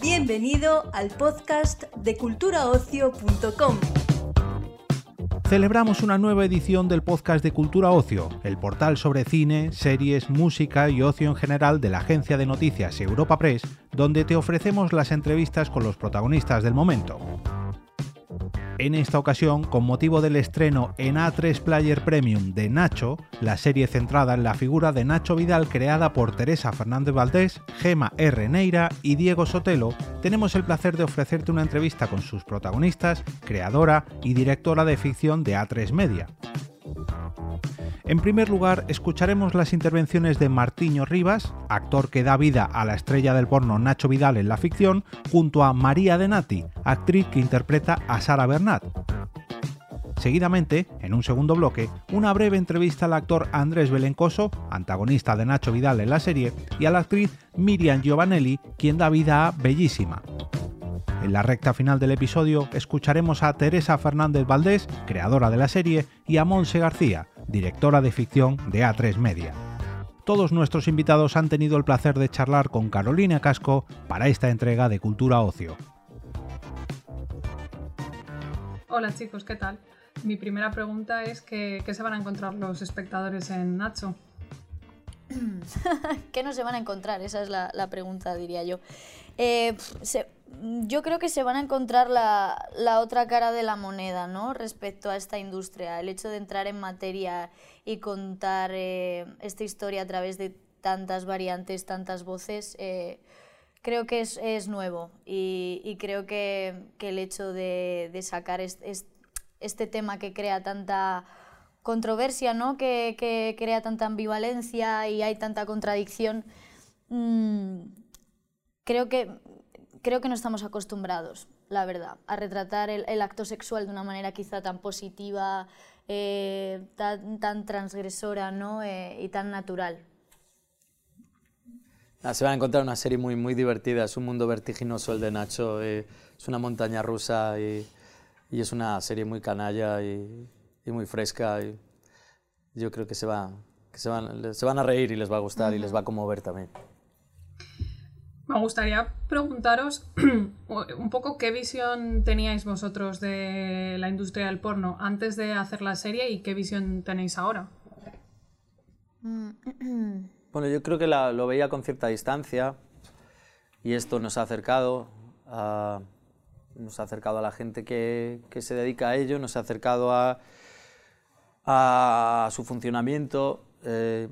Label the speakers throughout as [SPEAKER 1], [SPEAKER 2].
[SPEAKER 1] Bienvenido al podcast de culturaocio.com.
[SPEAKER 2] Celebramos una nueva edición del podcast de Cultura Ocio, el portal sobre cine, series, música y ocio en general de la agencia de noticias Europa Press, donde te ofrecemos las entrevistas con los protagonistas del momento. En esta ocasión, con motivo del estreno en A3 Player Premium de Nacho, la serie centrada en la figura de Nacho Vidal creada por Teresa Fernández Valdés, Gema R. Neira y Diego Sotelo, tenemos el placer de ofrecerte una entrevista con sus protagonistas, creadora y directora de ficción de A3 Media. En primer lugar, escucharemos las intervenciones de Martiño Rivas, actor que da vida a la estrella del porno Nacho Vidal en la ficción, junto a María Denati, actriz que interpreta a Sara Bernat. Seguidamente, en un segundo bloque, una breve entrevista al actor Andrés Belencoso, antagonista de Nacho Vidal en la serie, y a la actriz Miriam Giovanelli, quien da vida a Bellísima. En la recta final del episodio escucharemos a Teresa Fernández Valdés, creadora de la serie, y a Monse García, directora de ficción de A3 Media. Todos nuestros invitados han tenido el placer de charlar con Carolina Casco para esta entrega de Cultura Ocio.
[SPEAKER 3] Hola chicos, ¿qué tal? Mi primera pregunta es ¿qué se van a encontrar los espectadores en Nacho?
[SPEAKER 4] ¿Qué no se van a encontrar? Esa es la, pregunta, diría yo. Eh, yo creo que se van a encontrar la, la, otra cara de la moneda, ¿no? Respecto a esta industria. El hecho de entrar en materia y contar eh, esta historia a través de tantas variantes, tantas voces, eh, creo que es, es nuevo. Y, y creo que, que, el hecho de, de sacar este tema que crea tanta controversia, ¿no? Que, que, crea tanta ambivalencia y hay tanta contradicción, mmm, creo que creo que no estamos acostumbrados, la verdad, a retratar el, acto sexual de una manera quizá tan positiva, eh, tan, transgresora ¿no? Eh, y tan natural.
[SPEAKER 5] Ah, se van a encontrar una serie muy, muy divertida, es un mundo vertiginoso el de Nacho, eh, es una montaña rusa y, y, es una serie muy canalla y, y muy fresca. Y yo creo que se, va, que se, van, se van a reír y les va a gustar y les va a conmover también.
[SPEAKER 3] Me gustaría preguntaros un poco qué visión teníais vosotros de la industria del porno antes de hacer la serie y qué visión tenéis ahora.
[SPEAKER 5] Bueno, yo creo que lo veía con cierta distancia y esto nos ha acercado a, nos ha acercado a la gente que, que se dedica a ello, nos ha acercado a, a su funcionamiento. Eh,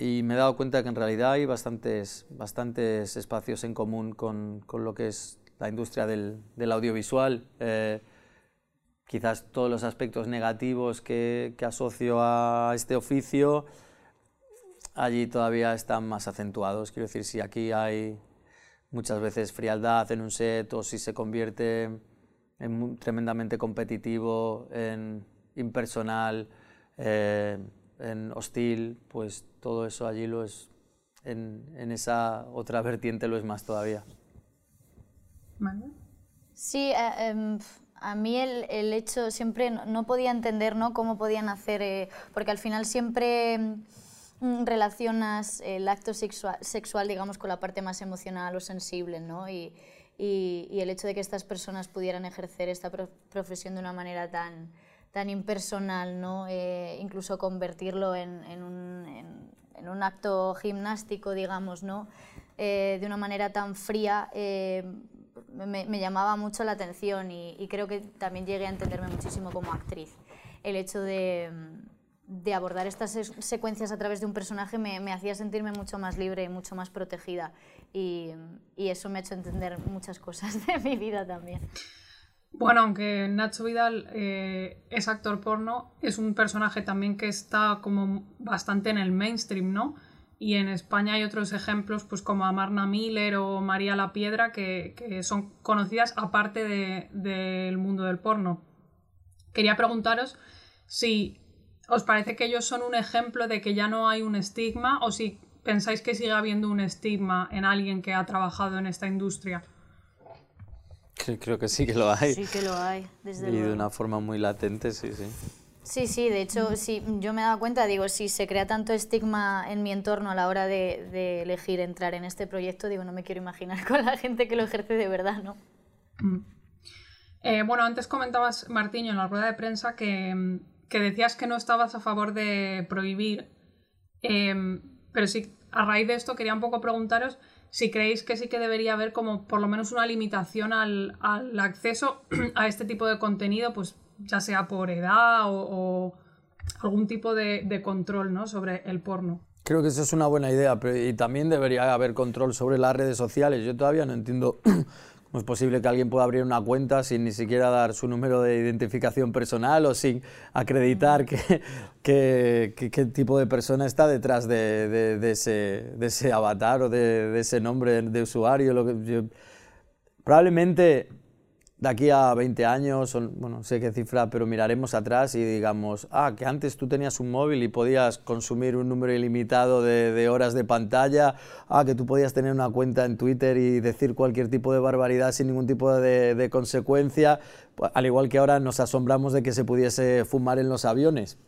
[SPEAKER 5] y me he dado cuenta que en realidad hay bastantes, bastantes espacios en común con, con lo que es la industria del, del audiovisual. Eh, quizás todos los aspectos negativos que, que, asocio a este oficio, allí todavía están más acentuados. Quiero decir, si aquí hay muchas veces frialdad en un set o si se convierte en tremendamente competitivo, en impersonal, eh, en hostil, pues todo eso allí lo es, en, en esa otra vertiente lo es más todavía.
[SPEAKER 4] Sí, eh, em, a mí el, el, hecho, siempre no, podía entender ¿no? cómo podían hacer, eh, porque al final siempre mm, relacionas el acto sexual, sexual, digamos, con la parte más emocional o sensible, ¿no? Y, y, y, el hecho de que estas personas pudieran ejercer esta profesión de una manera tan, tan impersonal, ¿no? Eh, incluso convertirlo en, en, un, en, un, acto gimnástico, digamos, ¿no? Eh, de una manera tan fría, eh, me, me, llamaba mucho la atención y, y, creo que también llegué a entenderme muchísimo como actriz. El hecho de, de abordar estas secuencias a través de un personaje me, me, hacía sentirme mucho más libre y mucho más protegida y, y eso me ha hecho entender muchas cosas de mi vida también.
[SPEAKER 3] Bueno, aunque Nacho Vidal eh, es actor porno, es un personaje también que está como bastante en el mainstream, ¿no? Y en España hay otros ejemplos, pues como Amarna Miller o María La Piedra, que, que son conocidas aparte del de, mundo del porno. Quería preguntaros si os parece que ellos son un ejemplo de que ya no hay un estigma o si pensáis que sigue habiendo un estigma en alguien que ha trabajado en esta industria.
[SPEAKER 5] Creo que sí que lo hay.
[SPEAKER 4] Sí que lo hay, desde
[SPEAKER 5] Y de una forma muy latente, sí, sí.
[SPEAKER 4] Sí, sí, de hecho, sí, yo me he dado cuenta, digo, si se crea tanto estigma en mi entorno a la hora de, de elegir entrar en este proyecto, digo, no me quiero imaginar con la gente que lo ejerce de verdad, ¿no?
[SPEAKER 3] Mm. Eh, bueno, antes comentabas, Martiño, en la rueda de prensa que, que decías que no estabas a favor de prohibir, eh, pero sí, a raíz de esto quería un poco preguntaros si creéis que sí que debería haber como por lo menos una limitación al, al acceso a este tipo de contenido, pues ya sea por edad o, algún tipo de, de, control ¿no? sobre el porno.
[SPEAKER 5] Creo que eso es una buena idea, pero y también debería haber control sobre las redes sociales. Yo todavía no entiendo ¿Cómo es posible que alguien pueda abrir una cuenta sin ni siquiera dar su número de identificación personal o sin acreditar qué tipo de persona está detrás de, ese, avatar o de, ese nombre de usuario? Probablemente de aquí a 20 años, bueno, no sé qué cifra, pero miraremos atrás y digamos, ah, que antes tú tenías un móvil y podías consumir un número ilimitado de, horas de pantalla, ah, que tú podías tener una cuenta en Twitter y decir cualquier tipo de barbaridad sin ningún tipo de, de consecuencia, pues, al igual que ahora nos asombramos de que se pudiese fumar en los aviones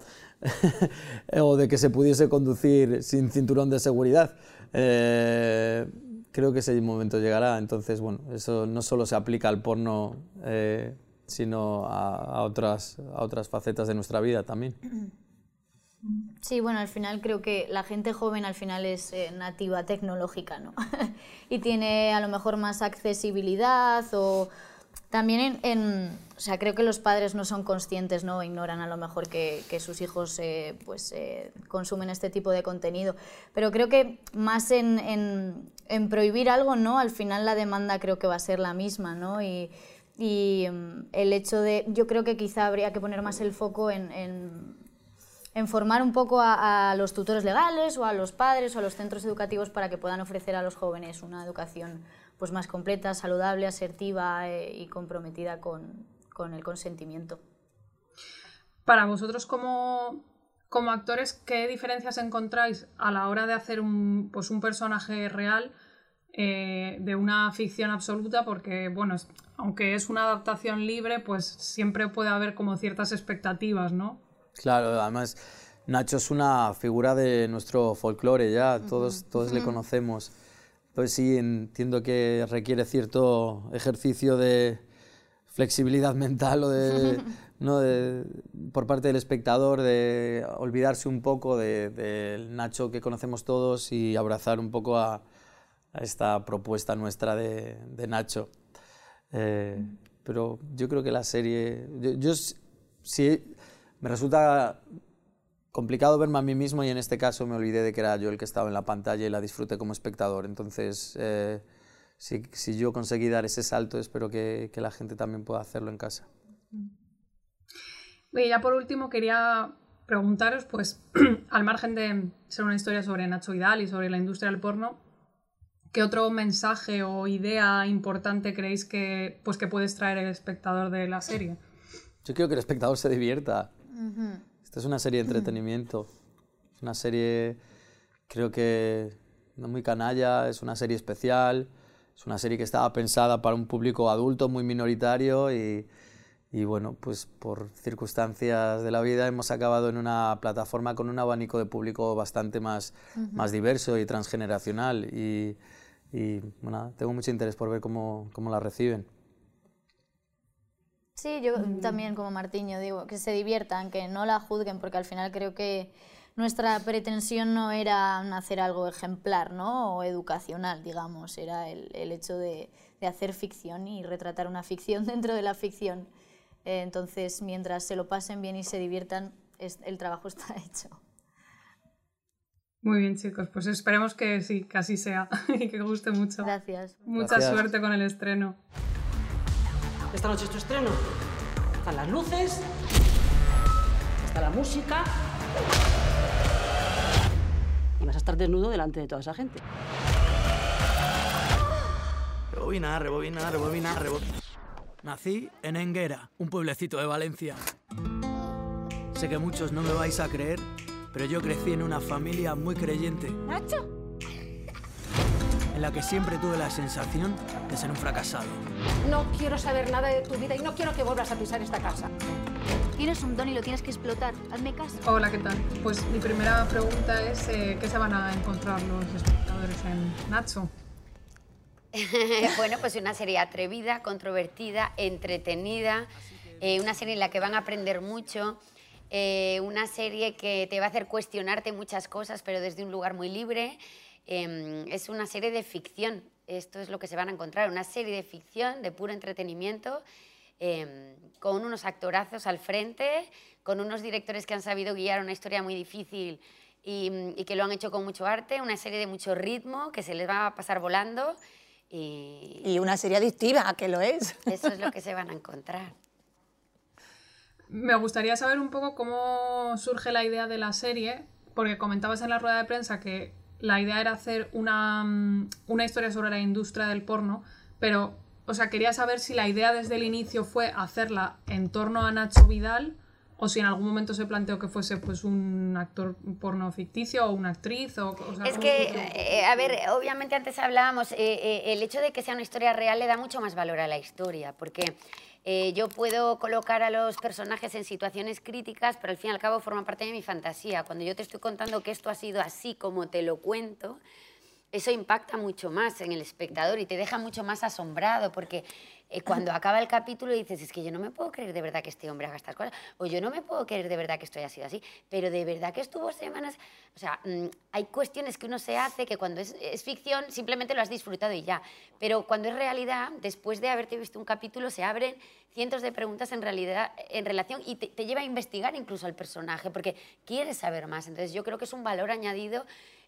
[SPEAKER 5] o de que se pudiese conducir sin cinturón de seguridad. Eh, creo que ese momento llegará. Entonces, bueno, eso no solo se aplica al porno, eh, sino a, otras, a otras facetas de nuestra vida también.
[SPEAKER 4] Sí, bueno, al final creo que la gente joven al final es eh, nativa tecnológica, ¿no? y tiene a lo mejor más accesibilidad o también en, en, o sea, creo que los padres no son conscientes, ¿no? Ignoran a lo mejor que, sus hijos eh, pues, eh, consumen este tipo de contenido. Pero creo que más en, prohibir algo, ¿no? Al final la demanda creo que va a ser la misma, ¿no? Y, um, el hecho de... Yo creo que quizá habría que poner más el foco en, formar un poco a, los tutores legales o a los padres o a los centros educativos para que puedan ofrecer a los jóvenes una educación pues más completa, saludable, asertiva eh, y comprometida con, con, el consentimiento.
[SPEAKER 3] Para vosotros como, como, actores, ¿qué diferencias encontráis a la hora de hacer un, pues un personaje real eh, de una ficción absoluta? Porque, bueno, es, aunque es una adaptación libre, pues siempre puede haber como ciertas expectativas, ¿no?
[SPEAKER 5] Claro, además Nacho es una figura de nuestro folclore ya, todos, todos uh -huh. le conocemos pues sí entiendo que requiere cierto ejercicio de flexibilidad mental o de, ¿no? de, por parte del espectador de olvidarse un poco del de, de Nacho que conocemos todos y abrazar un poco a, a esta propuesta nuestra de, de Nacho. Eh, pero yo creo que la serie, yo, yo sí, me resulta complicado verme a mí mismo y en este caso me olvidé de que era yo el que estaba en la pantalla y la disfruté como espectador. Entonces, eh, si, si, yo conseguí dar ese salto, espero que, que, la gente también pueda hacerlo en casa.
[SPEAKER 3] Y ya por último quería preguntaros, pues, al margen de ser una historia sobre Nacho Vidal y sobre la industria del porno, ¿qué otro mensaje o idea importante creéis que, pues, que puedes traer el espectador de la serie?
[SPEAKER 5] Yo quiero que el espectador se divierta. Uh -huh. Esta es una serie de entretenimiento. Es una serie, creo que no muy canalla, es una serie especial. Es una serie que estaba pensada para un público adulto muy minoritario y, y bueno, pues por circunstancias de la vida hemos acabado en una plataforma con un abanico de público bastante más, uh -huh. más diverso y transgeneracional. Y, y bueno, tengo mucho interés por ver cómo, cómo la reciben.
[SPEAKER 4] Sí, yo mm. también como Martiño digo, que se diviertan, que no la juzguen, porque al final creo que nuestra pretensión no era hacer algo ejemplar ¿no? o educacional, digamos, era el, el hecho de, de, hacer ficción y retratar una ficción dentro de la ficción. Eh, entonces, mientras se lo pasen bien y se diviertan, es, el trabajo está hecho.
[SPEAKER 3] Muy bien, chicos, pues esperemos que sí, que así sea y que guste mucho.
[SPEAKER 4] Gracias.
[SPEAKER 3] Mucha
[SPEAKER 5] Gracias.
[SPEAKER 3] suerte con el estreno.
[SPEAKER 6] Esta noche es tu estreno. Están las luces, está la música. Y vas a estar desnudo delante de toda esa gente.
[SPEAKER 7] Rebobina, rebobina, rebobina, rebobina. Nací en Enguera, un pueblecito de Valencia. Sé que muchos no me vais a creer, pero yo crecí en una familia muy creyente.
[SPEAKER 8] ¿Nacho?
[SPEAKER 7] En la que siempre tuve la sensación de ser un fracasado.
[SPEAKER 8] No quiero saber nada de tu vida y no quiero que vuelvas a pisar esta casa. Tienes un don y lo tienes que explotar. Hazme caso.
[SPEAKER 3] Hola, ¿qué tal? Pues mi primera pregunta es eh, ¿qué se van a encontrar los espectadores en Nacho?
[SPEAKER 9] bueno, pues una serie atrevida, controvertida, entretenida, eh, una serie en la que van a aprender mucho, eh, una serie que te va a hacer cuestionarte muchas cosas, pero desde un lugar muy libre. Em, es una serie de ficción, esto es lo que se van a encontrar, una serie de ficción, de puro entretenimiento, em, con unos actorazos al frente, con unos directores que han sabido guiar una historia muy difícil y, y que lo han hecho con mucho arte, una serie de mucho ritmo, que se les va a pasar volando. Y,
[SPEAKER 10] Y una serie adictiva, que lo es.
[SPEAKER 9] eso es lo que se van a encontrar.
[SPEAKER 3] Me gustaría saber un poco cómo surge la idea de la serie, porque comentabas en la rueda de prensa que la idea era hacer una, mm, una historia sobre la industria del porno, pero, o sea, quería saber si la idea desde el inicio fue hacerla en torno a Nacho Vidal o si en algún momento se planteó que fuese pues un actor porno ficticio o una actriz o, o sea,
[SPEAKER 9] Es
[SPEAKER 3] ¿cómo
[SPEAKER 9] que, eh, a ver, obviamente antes hablábamos, eh, eh, el hecho de que sea una historia real le da mucho más valor a la historia, porque eh, yo puedo colocar a los personajes en situaciones críticas, pero al fin y al cabo forma parte de mi fantasía. Cuando yo te estoy contando que esto ha sido así como te lo cuento, eso impacta mucho más en el espectador y te deja mucho más asombrado, porque eh, cuando acaba el capítulo dices, es que yo no me puedo creer de verdad que este hombre haga estas cosas, o yo no me puedo creer de verdad que esto haya sido así, pero de verdad que estuvo semanas... O sea, mm, hay cuestiones que uno se hace que cuando es, es ficción simplemente lo has disfrutado y ya, pero cuando es realidad, después de haberte visto un capítulo, se abren cientos de preguntas en, realidad, en relación y te, te lleva a investigar incluso al personaje, porque quieres saber más. Entonces yo creo que es un valor añadido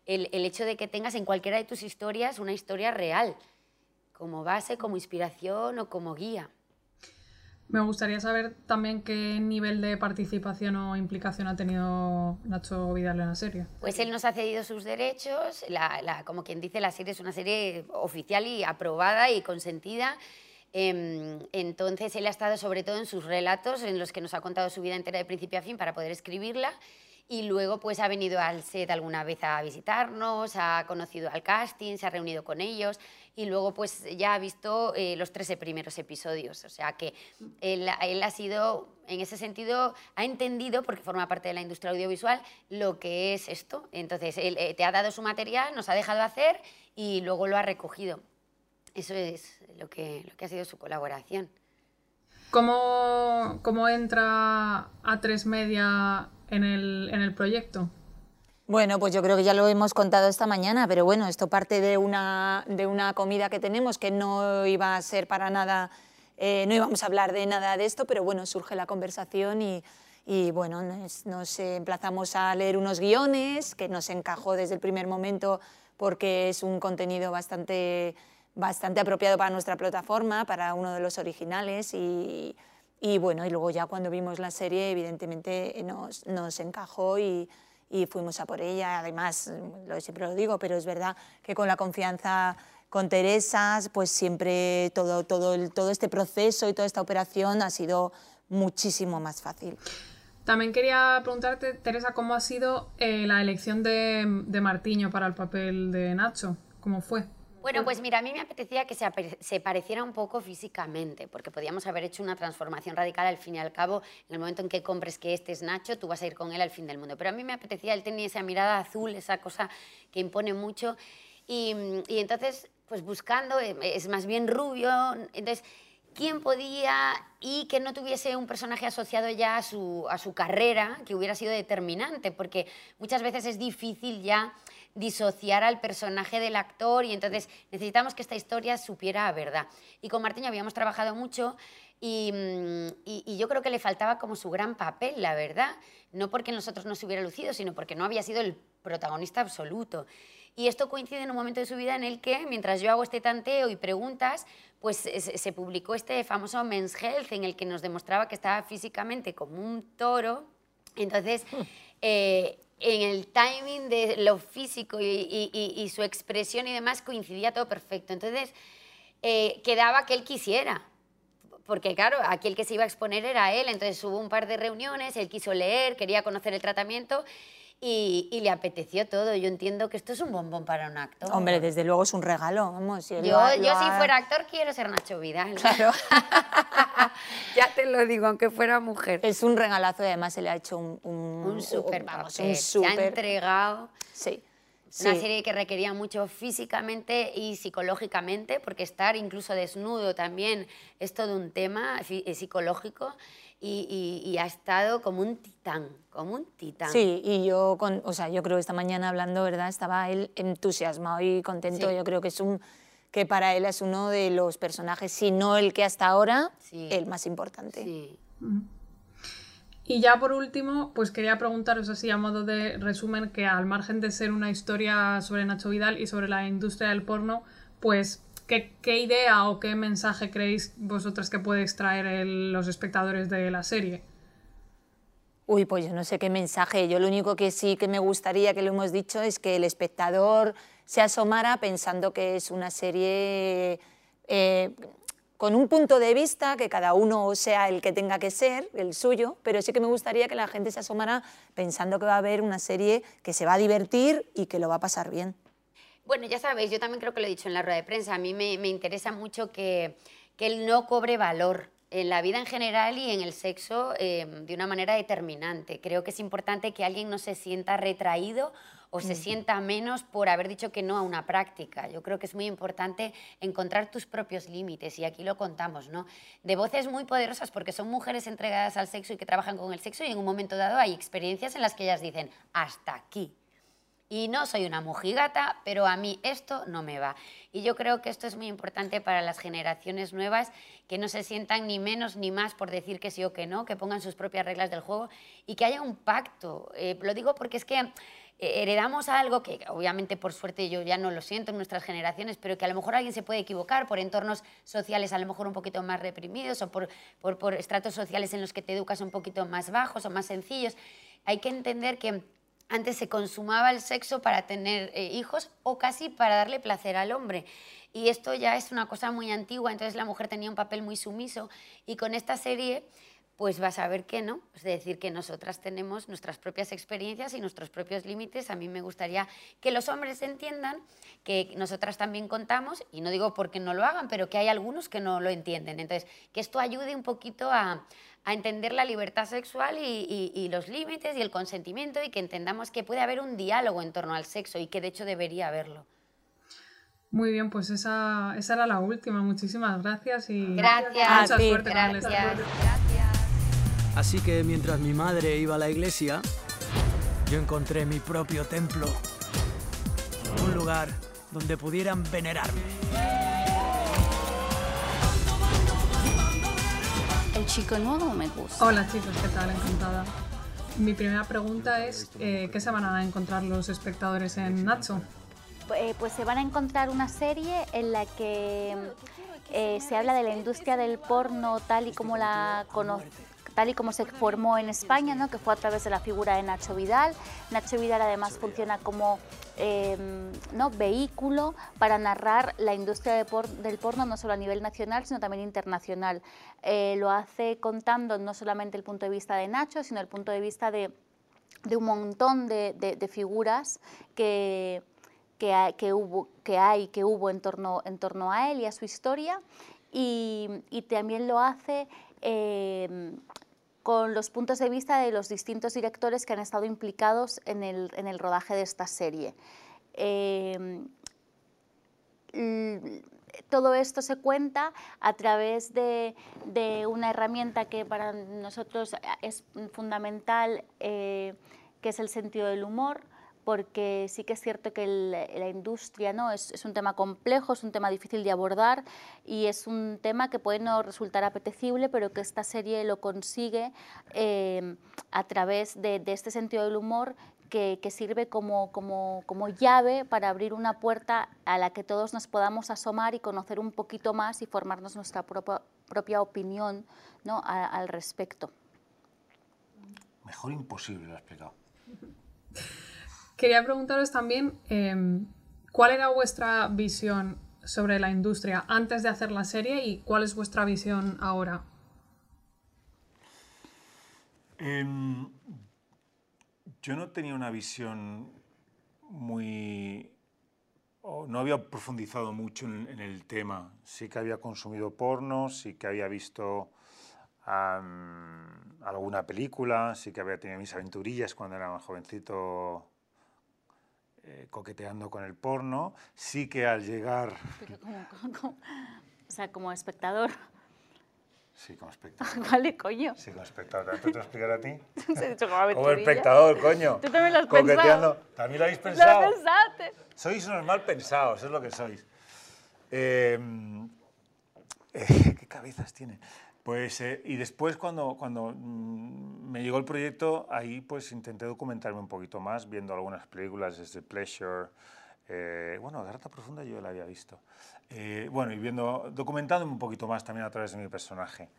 [SPEAKER 9] el, el hecho de que tengas en cualquiera de tus historias una historia real, como base, como inspiración o como guía.
[SPEAKER 3] Me gustaría saber también qué nivel de participación o implicación ha tenido Nacho Vidal en la serie.
[SPEAKER 9] Pues él nos ha cedido sus derechos, la- la- como quien dice, la serie es una serie oficial y aprobada y consentida. Em, entonces él ha estado sobre todo en sus relatos, en los que nos ha contado su vida entera de principio a fin para poder escribirla. Y luego pues ha venido al set alguna vez a visitarnos, ha conocido al casting, se ha reunido con ellos y luego pues ya ha visto eh, los 13 primeros episodios. O sea que él, él ha sido, en ese sentido, ha entendido, porque forma parte de la industria audiovisual, lo que es esto. Entonces él eh, te ha dado su material, nos ha dejado hacer y luego lo ha recogido. Eso es lo que, lo que ha sido su colaboración.
[SPEAKER 3] ¿Cómo, cómo entra A3 Media en el, en el proyecto?
[SPEAKER 10] Bueno, pues yo creo que ya lo hemos contado esta mañana, pero bueno, esto parte de una, de una comida que tenemos que no iba a ser para nada, eh, no íbamos a hablar de nada de esto, pero bueno, surge la conversación y, y bueno, nos, nos emplazamos a leer unos guiones que nos encajó desde el primer momento porque es un contenido bastante, bastante apropiado para nuestra plataforma, para uno de los originales y, y bueno, y luego ya cuando vimos la serie, evidentemente nos, nos encajó y, y fuimos a por ella. Además, lo, siempre lo digo, pero es verdad que con la confianza con Teresa, pues siempre todo, todo, el- todo este proceso y toda esta operación ha sido muchísimo más fácil.
[SPEAKER 3] También quería preguntarte, Teresa, ¿cómo ha sido eh, la elección de, de Martiño para el papel de Nacho? ¿Cómo fue?
[SPEAKER 9] Bueno, pues mira, a mí me apetecía que se, se pareciera un poco físicamente, porque podíamos haber hecho una transformación radical al fin y al cabo. En el momento en que compres que este es Nacho, tú vas a ir con él al fin del mundo. Pero a mí me apetecía, él tenía esa mirada azul, esa cosa que impone mucho. Y, y entonces, pues buscando, eh, es más bien rubio. Entonces, ¿quién podía y que no tuviese un personaje asociado ya a su, a su carrera, que hubiera sido determinante? Porque muchas veces es difícil ya disociar al personaje del actor y entonces necesitamos que esta historia supiera a verdad. Y con Martiño habíamos trabajado mucho y, mm, y- y yo creo que le faltaba como su gran papel, la verdad. No porque nosotros no se hubiera lucido, sino porque no había sido el protagonista absoluto. Y esto coincide en un momento de su vida en el que, mientras yo hago este tanteo y preguntas, pues se, se publicó este famoso Men's Health en el que nos demostraba que estaba físicamente como un toro. Entonces, eh, en el timing de lo físico y, su expresión y demás coincidía todo perfecto. Entonces, eh, quedaba que él quisiera. Porque claro, aquí el que se iba a exponer era él, entonces hubo un par de reuniones, él quiso leer, quería conocer el tratamiento y, y le apeteció todo. Yo entiendo que esto es un bombón para un actor.
[SPEAKER 10] Hombre, desde luego es un regalo, vamos. si
[SPEAKER 9] Yo,
[SPEAKER 10] lo
[SPEAKER 9] yo
[SPEAKER 10] lo
[SPEAKER 9] si
[SPEAKER 10] ha-
[SPEAKER 9] fuera actor quiero ser Nacho Vidal.
[SPEAKER 10] Claro.
[SPEAKER 9] ya te lo digo, aunque fuera mujer.
[SPEAKER 10] Es un regalazo y además se le ha hecho un... Un,
[SPEAKER 9] Un súper
[SPEAKER 10] vamos, un
[SPEAKER 9] Se ha entregado.
[SPEAKER 10] Sí.
[SPEAKER 9] Una
[SPEAKER 10] sí.
[SPEAKER 9] serie que requería mucho físicamente y psicológicamente, porque estar incluso desnudo también es todo un tema eh, psicológico y, y- y ha estado como un titán, como un titán.
[SPEAKER 10] Sí, y yo, con, o sea, yo creo que esta mañana hablando, ¿verdad? Estaba él entusiasmado y contento.
[SPEAKER 9] Sí.
[SPEAKER 10] Yo creo que es un que para él es uno de los personajes, si no el que hasta ahora,
[SPEAKER 9] Sí.
[SPEAKER 10] el más importante.
[SPEAKER 9] Sí.
[SPEAKER 3] Y ya por último, pues quería preguntaros así a modo de resumen que al margen de ser una historia sobre Nacho Vidal y sobre la industria del porno, pues ¿qué, idea o qué mensaje creéis vosotras que puede extraer los espectadores de la serie?
[SPEAKER 10] Uy, pues yo no sé qué mensaje. Yo lo único que sí que me gustaría, que lo hemos dicho, es que el espectador se asomara pensando que es una serie eh, con un punto de vista, que cada uno sea el que tenga que ser, el suyo, pero sí que me gustaría que la gente se asomara pensando que va a haber una serie que se va a divertir y que lo va a pasar bien.
[SPEAKER 9] Bueno, ya sabéis, yo también creo que lo he dicho en la rueda de prensa, a mí me, me interesa mucho que, que él no cobre valor en la vida en general y en el sexo eh, de una manera determinante. Creo que es importante que alguien no se sienta retraído o se sienta menos por haber dicho que no a una práctica. Yo creo que es muy importante encontrar tus propios límites y aquí lo contamos, ¿no? De voces muy poderosas porque son mujeres entregadas al sexo y que trabajan con el sexo y en un momento dado hay experiencias en las que ellas dicen, hasta aquí. Y no soy una mujigata, pero a mí esto no me va. Y yo creo que esto es muy importante para las generaciones nuevas, que no se sientan ni menos ni más por decir que sí o que no, que pongan sus propias reglas del juego y que haya un pacto. Eh, lo digo porque es que eh, heredamos algo que obviamente por suerte yo ya no lo siento en nuestras generaciones, pero que a lo mejor alguien se puede equivocar por entornos sociales a lo mejor un poquito más reprimidos o por, por, por estratos sociales en los que te educas un poquito más bajos o más sencillos. Hay que entender que antes se consumaba el sexo para tener eh, hijos o casi para darle placer al hombre. Y esto ya es una cosa muy antigua, entonces la mujer tenía un papel muy sumiso y con esta serie pues vas a ver que no, es decir, que nosotras tenemos nuestras propias experiencias y nuestros propios límites. A mí me gustaría que los hombres entiendan que nosotras también contamos, y no digo porque no lo hagan, pero que hay algunos que no lo entienden. Entonces, que esto ayude un poquito a, a entender la libertad sexual y, y- y los límites y el consentimiento y que entendamos que puede haber un diálogo en torno al sexo y que de hecho debería haberlo.
[SPEAKER 3] Muy bien, pues esa, esa era la última. Muchísimas gracias y
[SPEAKER 9] Gracias.
[SPEAKER 3] mucha
[SPEAKER 10] A ti,
[SPEAKER 3] suerte
[SPEAKER 9] Gracias.
[SPEAKER 3] estreno.
[SPEAKER 7] Así que mientras mi madre iba a la iglesia, yo encontré mi propio templo. Un lugar donde pudieran venerarme.
[SPEAKER 11] Chico nuevo me gusta.
[SPEAKER 3] Hola chicos, ¿qué tal? Encantada. Mi primera pregunta es, eh, ¿qué se van a encontrar los espectadores en Nacho?
[SPEAKER 12] Eh, pues se van a encontrar una serie en la que eh, se habla de la industria del porno tal y como la cono- tal y como se formó en España, ¿no? que fue a través de la figura de Nacho Vidal. Nacho Vidal además funciona como eh, ¿no? vehículo para narrar la industria del porno no solo a nivel nacional, sino también internacional. Eh, lo hace contando no solamente el punto de vista de Nacho, sino el punto de vista de, un montón de, figuras que, que, hay, que, hubo, hay, que hubo en torno, en torno a él y a su historia. Y, y también lo hace eh, con los puntos de vista de los distintos directores que han estado implicados en el, rodaje de esta serie. L- todo esto se cuenta a través de, de una herramienta que para nosotros es fundamental, eh, que es el sentido del humor, porque sí que es cierto que el- la industria ¿no? es, es un tema complejo, es un tema difícil de abordar y es un tema que puede no resultar apetecible, pero que esta serie lo consigue eh, a través de, de este sentido del humor que, que sirve como, como, como llave para abrir una puerta a la que todos nos podamos asomar y conocer un poquito más y formarnos nuestra propia, propia opinión ¿no? a- al respecto.
[SPEAKER 13] Mejor imposible lo ha explicado.
[SPEAKER 3] Quería preguntaros también em, cuál era vuestra visión sobre la industria antes de hacer la serie y cuál es vuestra visión ahora.
[SPEAKER 13] Em, yo no tenía una visión muy... no había profundizado mucho en, el tema. Sí que había consumido porno, sí que había visto alguna película, sí que había tenido mis aventurillas cuando era más jovencito eh, coqueteando con el porno. Sí que al llegar...
[SPEAKER 12] Pero como, o sea, como espectador.
[SPEAKER 13] Sí, como espectador.
[SPEAKER 12] vale, coño.
[SPEAKER 13] Sí, como espectador. ¿Te lo explicar a ti?
[SPEAKER 12] Como
[SPEAKER 13] espectador, coño.
[SPEAKER 12] Tú también lo has pensado.
[SPEAKER 13] ¿También lo habéis pensado?
[SPEAKER 12] Lo pensaste.
[SPEAKER 13] Sois unos mal pensados, es lo que sois. Eh, eh, ¿Qué cabezas tiene? Pues, eh, y después cuando, cuando mm, me llegó el proyecto, ahí pues intenté documentarme un poquito más, viendo algunas películas desde Pleasure, eh, bueno, Garta Profunda yo la había visto, eh, bueno, y viendo, documentándome un poquito más también a través de mi personaje.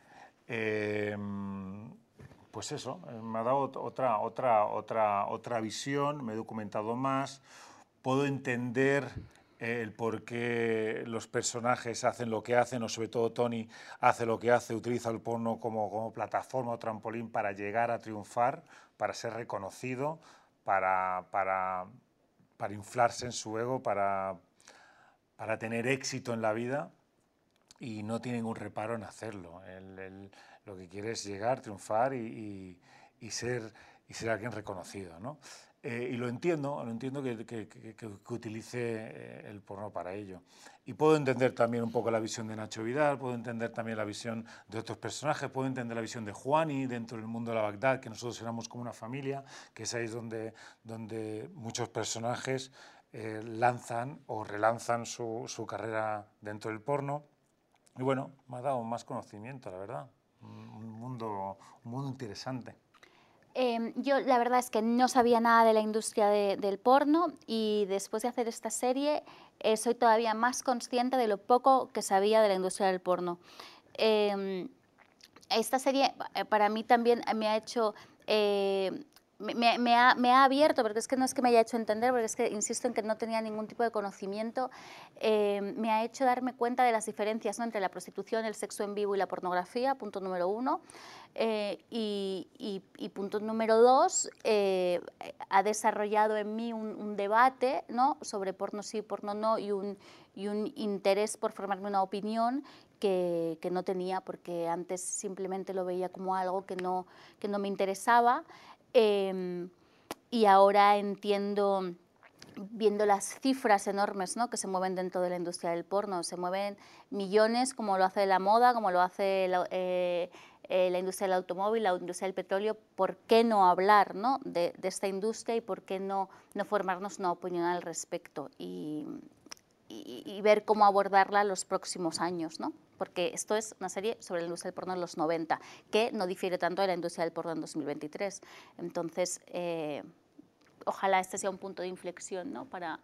[SPEAKER 13] pues eso, me ha dado otra, otra, otra, otra visión, me he documentado más, puedo entender el por qué los personajes hacen lo que hacen, o sobre todo Tony hace lo que hace, utiliza el porno como, como plataforma o trampolín para llegar a triunfar, para ser reconocido, para, para, para inflarse en su ego, para, para tener éxito en la vida y no tiene ningún reparo en hacerlo. lo que quiere es llegar, triunfar y, y, ser, y ser alguien reconocido. ¿no? Eh, y lo entiendo, lo entiendo que, que, que, utilice eh, el porno para ello. Y puedo entender también un poco la visión de Nacho Vidal, puedo entender también la visión de otros personajes, puedo entender la visión de Juani dentro del mundo de la Bagdad, que nosotros éramos como una familia, que es ahí donde, donde muchos personajes eh, lanzan o relanzan su, su carrera dentro del porno. Y bueno, me ha dado más conocimiento, la verdad. Un mundo, un mundo interesante.
[SPEAKER 12] Em, yo la verdad es que no sabía nada de la industria del porno y después de hacer esta serie eh, soy todavía más consciente de lo poco que sabía de la industria del porno. Em, esta serie eh, para mí también me ha hecho eh, me, ha, abierto, porque es que no es que me haya hecho entender, porque es que insisto en que no tenía ningún tipo de conocimiento, eh, me ha hecho darme cuenta de las diferencias entre la prostitución, el sexo en vivo y la pornografía, punto número uno. Eh, y, punto número dos, eh, ha desarrollado en mí un, debate ¿no? sobre porno sí, porno no, y un, y un interés por formarme una opinión que, que, no tenía, porque antes simplemente lo veía como algo que no, que no me interesaba. Em, y ahora entiendo, viendo las cifras enormes ¿no? que se mueven dentro de la industria del porno, se mueven millones como lo hace la moda, como lo hace la, eh, eh, industria del automóvil, la industria del petróleo, ¿por qué no hablar ¿no? De, esta industria y por qué no, no formarnos una opinión al respecto y, y ver cómo abordarla los próximos años? ¿no? porque esto es una serie sobre la industria del porno en los 90, que no difiere tanto de la industria del porno en 2023. Entonces, eh, ojalá este sea un punto de inflexión ¿no? para,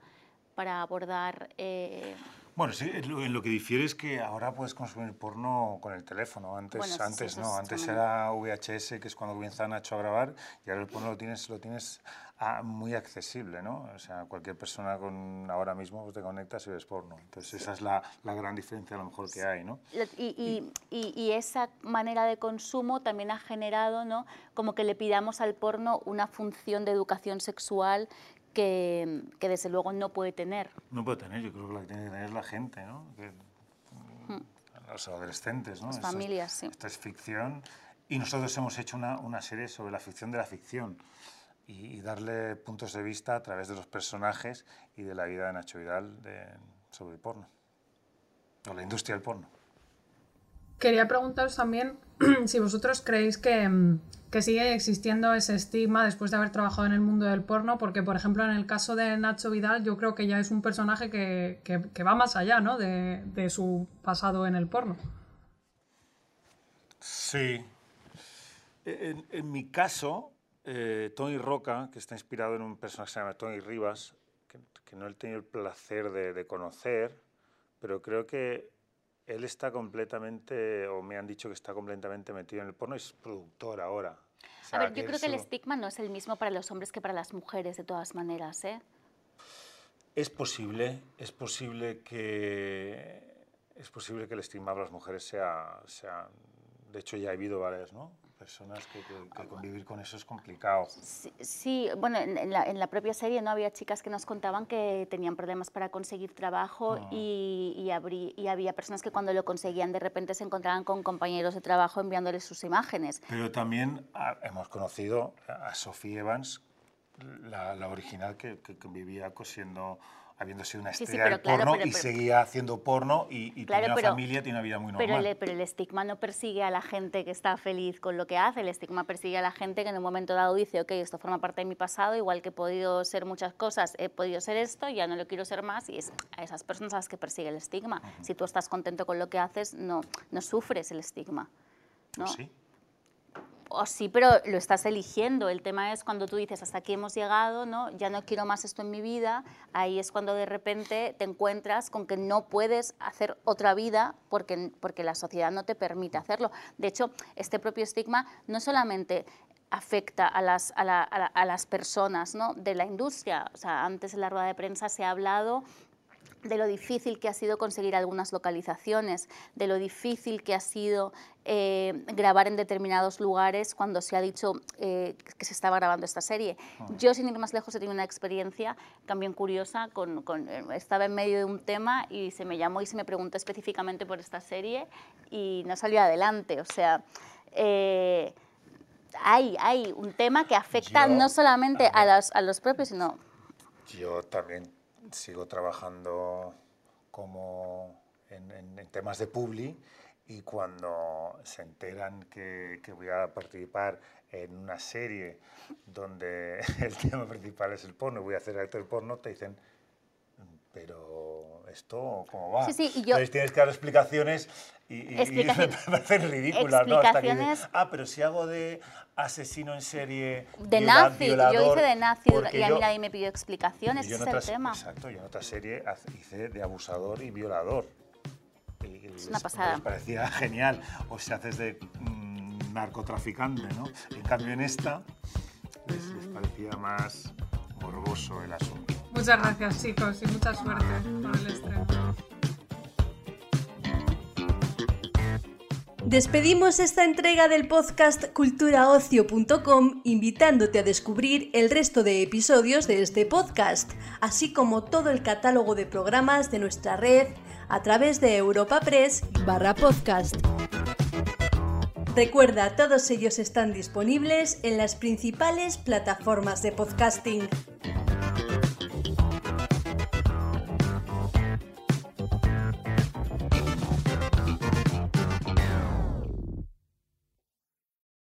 [SPEAKER 12] para abordar... Eh,
[SPEAKER 13] bueno, sí, en lo que difiere es que ahora puedes consumir porno con el teléfono. Antes, antes no, antes era VHS, que es cuando comienza Nacho a grabar, y ahora el porno lo tienes, lo tienes muy accesible, ¿no? O sea, cualquier persona con ahora mismo pues, te conectas y ves porno. Entonces esa es la, la, gran diferencia a lo mejor que hay, ¿no?
[SPEAKER 12] Y, y, y, esa manera de consumo también ha generado, ¿no? Como que le pidamos al porno una función de educación sexual que, que desde luego no puede tener.
[SPEAKER 13] No puede tener, yo creo que la que tiene que tener es la gente, ¿no? Hmm. Los adolescentes, ¿no?
[SPEAKER 12] Las familias, sí.
[SPEAKER 13] Esta es ficción y nosotros hemos hecho una, una serie sobre la ficción de la ficción y, darle puntos de vista a través de los personajes y de la vida de Nacho Vidal de, sobre el porno, o la industria del porno.
[SPEAKER 3] Quería preguntaros también si vosotros creéis que, que, sigue existiendo ese estigma después de haber trabajado en el mundo del porno, porque por ejemplo en el caso de Nacho Vidal yo creo que ya es un personaje que, que, va más allá ¿no? de, de, su pasado en el porno.
[SPEAKER 13] Sí. En, en mi caso, eh, Tony Roca, que está inspirado en un personaje que se llama Tony Rivas, que, no he tenido el placer de, conocer, pero creo que él está completamente, o me han dicho que está completamente metido en el porno, es productor ahora.
[SPEAKER 12] a ver, yo creo que el estigma no es el mismo para los hombres que para las mujeres, de todas maneras, ¿eh?
[SPEAKER 13] Es posible, es posible que es posible que el estigma para las mujeres sea, sea de hecho ya ha habido varias, ¿no? Personas que, convivir con eso es complicado.
[SPEAKER 12] Sí, bueno, en, la, propia serie no había chicas que nos contaban que tenían problemas para conseguir trabajo ah. y, y, había personas que cuando lo conseguían de repente se encontraban con compañeros de trabajo enviándoles sus imágenes.
[SPEAKER 13] Pero también ah, hemos conocido a Sophie Evans, la, la original que, que, vivía cosiendo habiendo sido una estrella del porno y seguía haciendo porno y, y tenía una familia, tiene una vida muy normal.
[SPEAKER 12] Pero el, pero el estigma no persigue a la gente que está feliz con lo que hace, el estigma persigue a la gente que en un momento dado dice, ok, esto forma parte de mi pasado, igual que he podido ser muchas cosas, he podido ser esto, ya no lo quiero ser más, y es a esas personas a las que persigue el estigma. Si tú estás contento con lo que haces, no, no sufres el estigma. ¿no?
[SPEAKER 13] Pues sí.
[SPEAKER 12] O sí, pero lo estás eligiendo. El tema es cuando tú dices, hasta aquí hemos llegado, ¿no? ya no quiero más esto en mi vida, ahí es cuando de repente te encuentras con que no puedes hacer otra vida porque, porque la sociedad no te permite hacerlo. De hecho, este propio estigma no solamente afecta a las, a, a las personas ¿no? de la industria. O sea, antes en la rueda de prensa se ha hablado de lo difícil que ha sido conseguir algunas localizaciones, de lo difícil que ha sido eh, grabar en determinados lugares cuando se ha dicho eh, que se estaba grabando esta serie. Yo, sin ir más lejos, he tenido una experiencia también curiosa, con, eh, estaba en medio de un tema y se me llamó y se me preguntó específicamente por esta serie y no salió adelante. O sea, hay, hay un tema que afecta no solamente a, los, a los propios, sino...
[SPEAKER 13] Yo también sigo trabajando como en, temas de publi y cuando se enteran que, voy a participar en una serie donde el tema principal es el porno, voy a hacer actor porno, te dicen, pero esto, ¿cómo va?
[SPEAKER 12] Sí, sí, y yo...
[SPEAKER 13] Entonces tienes que dar explicaciones y, y, me parecen ridículas, ¿no? Hasta que ah, pero si hago de asesino en serie,
[SPEAKER 12] de nazi, yo hice de nazi y a mí nadie me pidió explicaciones, ese es el tema.
[SPEAKER 13] Exacto, yo en otra serie hice de abusador y violador.
[SPEAKER 12] es una pasada.
[SPEAKER 13] Me parecía genial. O si haces de mm, narcotraficante, ¿no? En cambio en esta les, les parecía más morboso el asunto.
[SPEAKER 3] Muchas gracias chicos y mucha suerte el estreno.
[SPEAKER 1] Despedimos esta entrega del podcast culturaocio.com invitándote a descubrir el resto de episodios de este podcast, así como todo el catálogo de programas de nuestra red a través de Europa Press barra podcast. Recuerda, todos ellos están disponibles en las principales plataformas de podcasting.